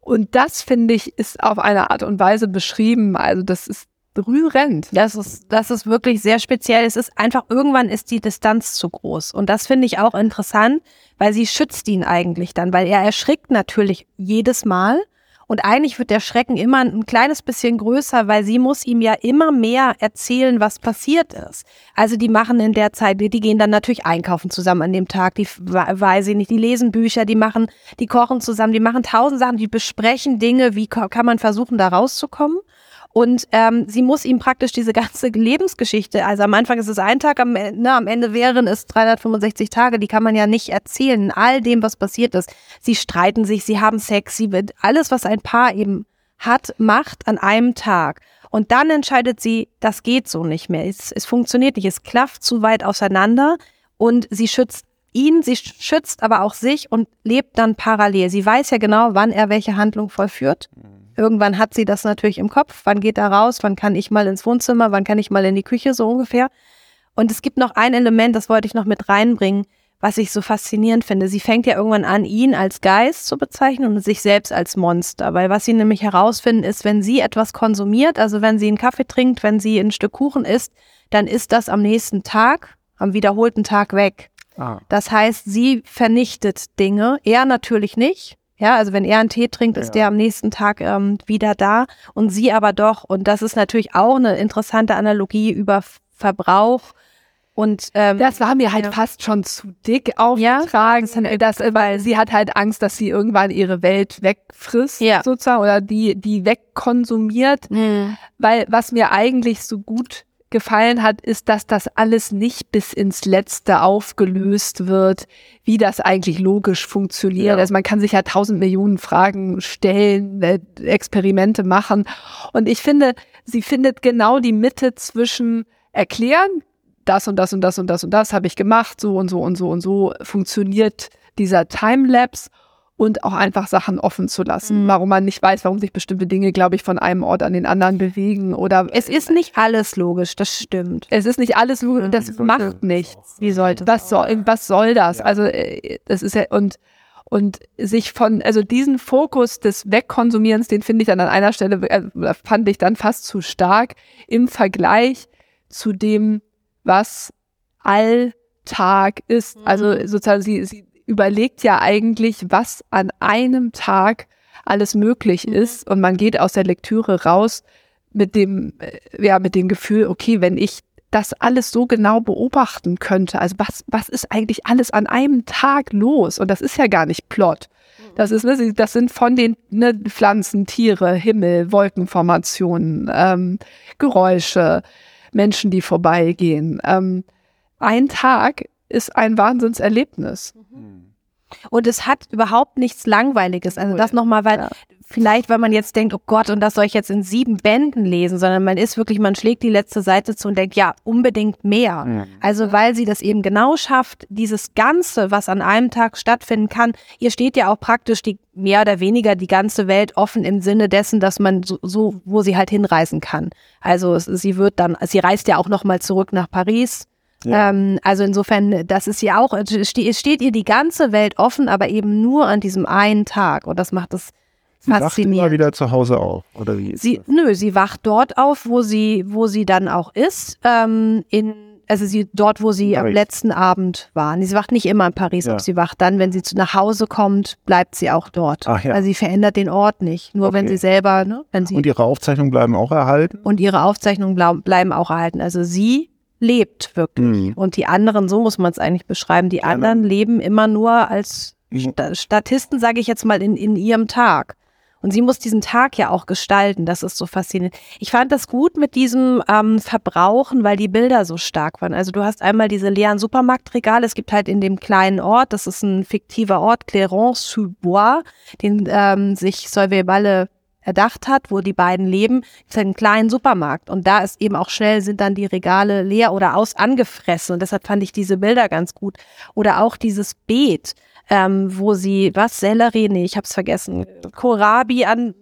C: Und das, finde ich, ist auf eine Art und Weise beschrieben. Also das ist rührend.
A: Das ist, das ist wirklich sehr speziell. Es ist einfach, irgendwann ist die Distanz zu groß. Und das finde ich auch interessant, weil sie schützt ihn eigentlich dann, weil er erschrickt natürlich jedes Mal. Und eigentlich wird der Schrecken immer ein kleines bisschen größer, weil sie muss ihm ja immer mehr erzählen, was passiert ist. Also die machen in der Zeit, die gehen dann natürlich einkaufen zusammen an dem Tag, die weiß ich nicht, die lesen Bücher, die machen, die kochen zusammen, die machen tausend Sachen, die besprechen Dinge, wie kann man versuchen, da rauszukommen. Und ähm, sie muss ihm praktisch diese ganze Lebensgeschichte, also am Anfang ist es ein Tag, am, ne, am Ende wären es 365 Tage, die kann man ja nicht erzählen, all dem, was passiert ist. Sie streiten sich, sie haben Sex, sie wird alles, was ein Paar eben hat, macht an einem Tag. Und dann entscheidet sie, das geht so nicht mehr. Es, es funktioniert nicht, es klafft zu weit auseinander und sie schützt ihn, sie schützt aber auch sich und lebt dann parallel. Sie weiß ja genau, wann er welche Handlung vollführt. Irgendwann hat sie das natürlich im Kopf. Wann geht er raus? Wann kann ich mal ins Wohnzimmer? Wann kann ich mal in die Küche? So ungefähr. Und es gibt noch ein Element, das wollte ich noch mit reinbringen, was ich so faszinierend finde. Sie fängt ja irgendwann an, ihn als Geist zu bezeichnen und sich selbst als Monster. Weil was sie nämlich herausfinden, ist, wenn sie etwas konsumiert, also wenn sie einen Kaffee trinkt, wenn sie ein Stück Kuchen isst, dann ist das am nächsten Tag, am wiederholten Tag weg. Ah. Das heißt, sie vernichtet Dinge, er natürlich nicht. Ja, also wenn er einen Tee trinkt, ist ja. der am nächsten Tag ähm, wieder da und sie aber doch. Und das ist natürlich auch eine interessante Analogie über Verbrauch. Und ähm,
C: das war mir halt ja. fast schon zu dick aufgetragen, ja, das, das, weil sie hat halt Angst, dass sie irgendwann ihre Welt wegfrisst, ja. sozusagen, oder die, die wegkonsumiert. Mhm. Weil was mir eigentlich so gut gefallen hat, ist, dass das alles nicht bis ins Letzte aufgelöst wird, wie das eigentlich logisch funktioniert. Ja. Also man kann sich ja tausend Millionen Fragen stellen, äh, Experimente machen. Und ich finde, sie findet genau die Mitte zwischen erklären, das und das und das und das und das habe ich gemacht, so und so und so und so funktioniert dieser Timelapse und auch einfach Sachen offen zu lassen. Mhm. Warum man nicht weiß, warum sich bestimmte Dinge, glaube ich, von einem Ort an den anderen bewegen oder.
A: Es ist nicht alles logisch, das stimmt.
C: Es ist nicht alles logisch, das macht nichts. Wie sollte was soll, was soll das? Ja. Also, äh, das ist ja, und, und sich von, also diesen Fokus des Wegkonsumierens, den finde ich dann an einer Stelle, äh, fand ich dann fast zu stark im Vergleich zu dem, was Alltag ist. Also mhm. sozusagen, sie, sie überlegt ja eigentlich, was an einem Tag alles möglich mhm. ist und man geht aus der Lektüre raus mit dem, äh, ja, mit dem Gefühl, okay, wenn ich das alles so genau beobachten könnte, also was, was ist eigentlich alles an einem Tag los? Und das ist ja gar nicht Plot. Mhm. Das ist, das sind von den ne, Pflanzen, Tiere, Himmel, Wolkenformationen, ähm, Geräusche, Menschen, die vorbeigehen. Ähm, ein Tag ist ein Wahnsinnserlebnis. Mhm.
A: Und es hat überhaupt nichts Langweiliges. Also das nochmal, weil ja. vielleicht, weil man jetzt denkt, oh Gott, und das soll ich jetzt in sieben Bänden lesen, sondern man ist wirklich, man schlägt die letzte Seite zu und denkt, ja, unbedingt mehr. Mhm. Also weil sie das eben genau schafft, dieses Ganze, was an einem Tag stattfinden kann, ihr steht ja auch praktisch die mehr oder weniger die ganze Welt offen im Sinne dessen, dass man so, so wo sie halt hinreisen kann. Also sie wird dann, sie reist ja auch nochmal zurück nach Paris ja. Ähm, also insofern, das ist ja auch, es steht ihr die ganze Welt offen, aber eben nur an diesem einen Tag. Und das macht es
B: Sie wacht immer wieder zu Hause auf, oder wie?
A: sie, das? Nö, sie wacht dort auf, wo sie, wo sie dann auch ist. Ähm, in, also sie dort, wo sie am letzten Abend war. Sie wacht nicht immer in Paris ja. Sie wacht dann, wenn sie zu, nach Hause kommt, bleibt sie auch dort. Ach, ja. Also sie verändert den Ort nicht. Nur okay. wenn sie selber, ne, wenn sie.
B: Und ihre Aufzeichnungen bleiben auch erhalten?
A: Und ihre Aufzeichnungen bleiben auch erhalten. Also sie lebt wirklich. Mhm. Und die anderen, so muss man es eigentlich beschreiben, die anderen leben immer nur als Sta Statisten, sage ich jetzt mal, in, in ihrem Tag. Und sie muss diesen Tag ja auch gestalten. Das ist so faszinierend. Ich fand das gut mit diesem ähm, Verbrauchen, weil die Bilder so stark waren. Also du hast einmal diese leeren Supermarktregale. Es gibt halt in dem kleinen Ort, das ist ein fiktiver Ort, Clermont-sous-Bois, den ähm, sich Solvay Balle erdacht hat, wo die beiden leben, ist einen kleinen Supermarkt. Und da ist eben auch schnell sind dann die Regale leer oder aus angefressen. Und deshalb fand ich diese Bilder ganz gut. Oder auch dieses Beet, ähm, wo sie, was, Sellerie, nee, ich hab's vergessen, Kohlrabi an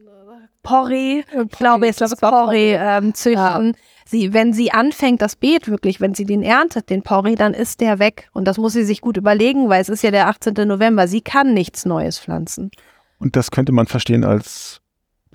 A: Porree, ich glaube, es ist Porree ähm, züchten. Ja. Sie, wenn sie anfängt, das Beet wirklich, wenn sie den erntet, den Porree, dann ist der weg. Und das muss sie sich gut überlegen, weil es ist ja der 18. November. Sie kann nichts Neues pflanzen.
B: Und das könnte man verstehen als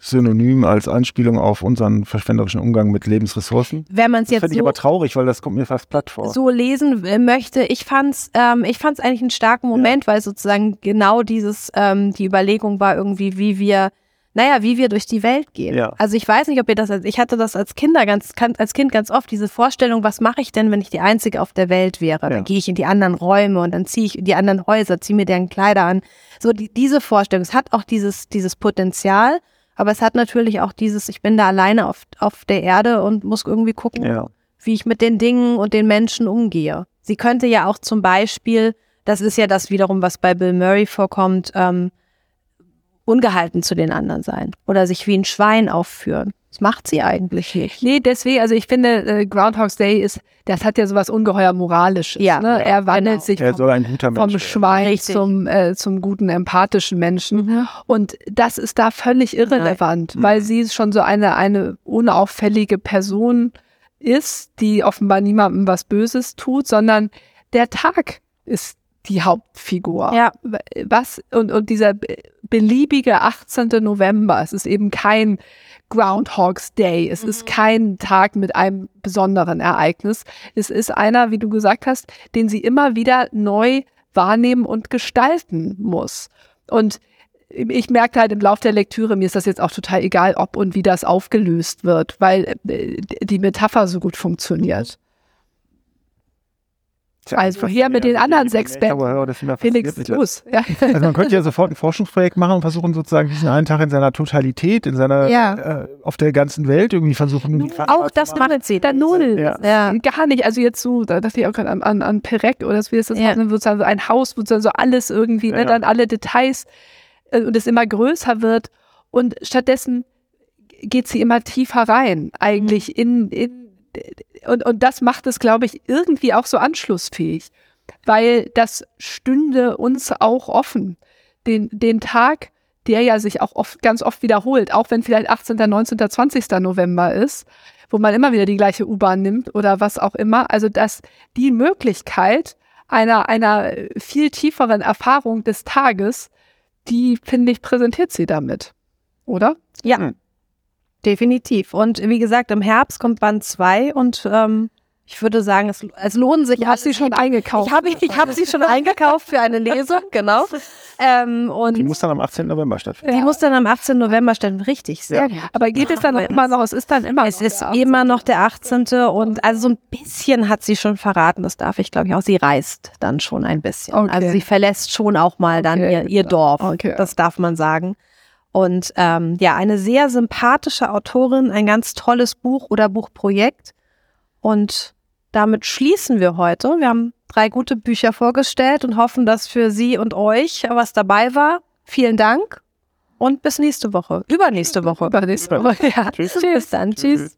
B: Synonym als Anspielung auf unseren verschwenderischen Umgang mit Lebensressourcen.
A: Wenn man es jetzt
B: finde ich aber traurig, weil das kommt mir fast platt vor.
A: So lesen äh, möchte, ich fand's, ähm, ich fand's eigentlich einen starken Moment, ja. weil sozusagen genau dieses ähm, die Überlegung war irgendwie, wie wir naja, wie wir durch die Welt gehen. Ja. Also ich weiß nicht, ob ihr das, ich hatte das als Kinder ganz, als Kind ganz oft, diese Vorstellung, was mache ich denn, wenn ich die Einzige auf der Welt wäre? Ja. Dann gehe ich in die anderen Räume und dann ziehe ich in die anderen Häuser, ziehe mir deren Kleider an. So die, diese Vorstellung, es hat auch dieses, dieses Potenzial, aber es hat natürlich auch dieses, ich bin da alleine auf, auf der Erde und muss irgendwie gucken, ja. wie ich mit den Dingen und den Menschen umgehe. Sie könnte ja auch zum Beispiel, das ist ja das wiederum, was bei Bill Murray vorkommt, ähm, ungehalten zu den anderen sein oder sich wie ein Schwein aufführen. Das macht sie eigentlich nicht.
C: Nee, deswegen, also ich finde, äh, Groundhog's Day ist, das hat ja sowas ungeheuer Moralisches. Ja, ne? er wandelt genau. sich
B: er vom,
C: vom Schwein zum, äh, zum guten, empathischen Menschen. Mhm. Und das ist da völlig irrelevant, Nein. weil mhm. sie schon so eine, eine unauffällige Person ist, die offenbar niemandem was Böses tut, sondern der Tag ist die Hauptfigur. Ja. Was, und, und dieser beliebige 18. November, es ist eben kein Groundhog's Day. Es mhm. ist kein Tag mit einem besonderen Ereignis. Es ist einer, wie du gesagt hast, den sie immer wieder neu wahrnehmen und gestalten muss. Und ich merkte halt im Laufe der Lektüre, mir ist das jetzt auch total egal, ob und wie das aufgelöst wird, weil äh, die Metapher so gut funktioniert. Also hier mit den anderen sechs Bänden. Felix Fuß.
B: Ja. Also man könnte ja sofort ein Forschungsprojekt machen und versuchen sozusagen diesen einen Tag in seiner Totalität, in seiner ja. äh, auf der ganzen Welt irgendwie versuchen.
C: Auch das macht sie da null. Ja. ja. Gar nicht. Also jetzt so, da dachte ich auch gerade an, an, an Perec oder so wie es das ja. sozusagen so ein Haus, wo so alles irgendwie, ne, dann alle Details äh, und es immer größer wird. Und stattdessen geht sie immer tiefer rein, eigentlich mhm. in, in und, und das macht es, glaube ich, irgendwie auch so anschlussfähig, weil das stünde uns auch offen. Den, den Tag, der ja sich auch oft, ganz oft wiederholt, auch wenn vielleicht 18., 19., 20. November ist, wo man immer wieder die gleiche U-Bahn nimmt oder was auch immer. Also, dass die Möglichkeit einer, einer viel tieferen Erfahrung des Tages, die, finde ich, präsentiert sie damit. Oder?
A: Ja, hm. Definitiv. Und wie gesagt, im Herbst kommt Band 2 und ähm, ich würde sagen, es, es lohnt sich.
C: Du hast sie schon eingekauft.
A: Ich habe ich hab sie schon eingekauft für eine Lesung, genau.
B: Ähm, und die muss dann am 18. November stattfinden.
A: Die muss dann am 18. November stattfinden, richtig, sehr ja.
C: Aber geht es dann noch immer noch, es ist dann immer
A: Es ist immer noch der 18. und also so ein bisschen hat sie schon verraten, das darf ich glaube ich auch, sie reist dann schon ein bisschen. Okay. Also sie verlässt schon auch mal dann okay. ihr, ihr Dorf, okay. das darf man sagen. Und ähm, ja, eine sehr sympathische Autorin, ein ganz tolles Buch oder Buchprojekt. Und damit schließen wir heute. Wir haben drei gute Bücher vorgestellt und hoffen, dass für Sie und euch was dabei war. Vielen Dank und bis nächste Woche. Übernächste Woche.
C: Übernächste Woche. Ja.
A: Tschüss. Bis dann. Tschüss.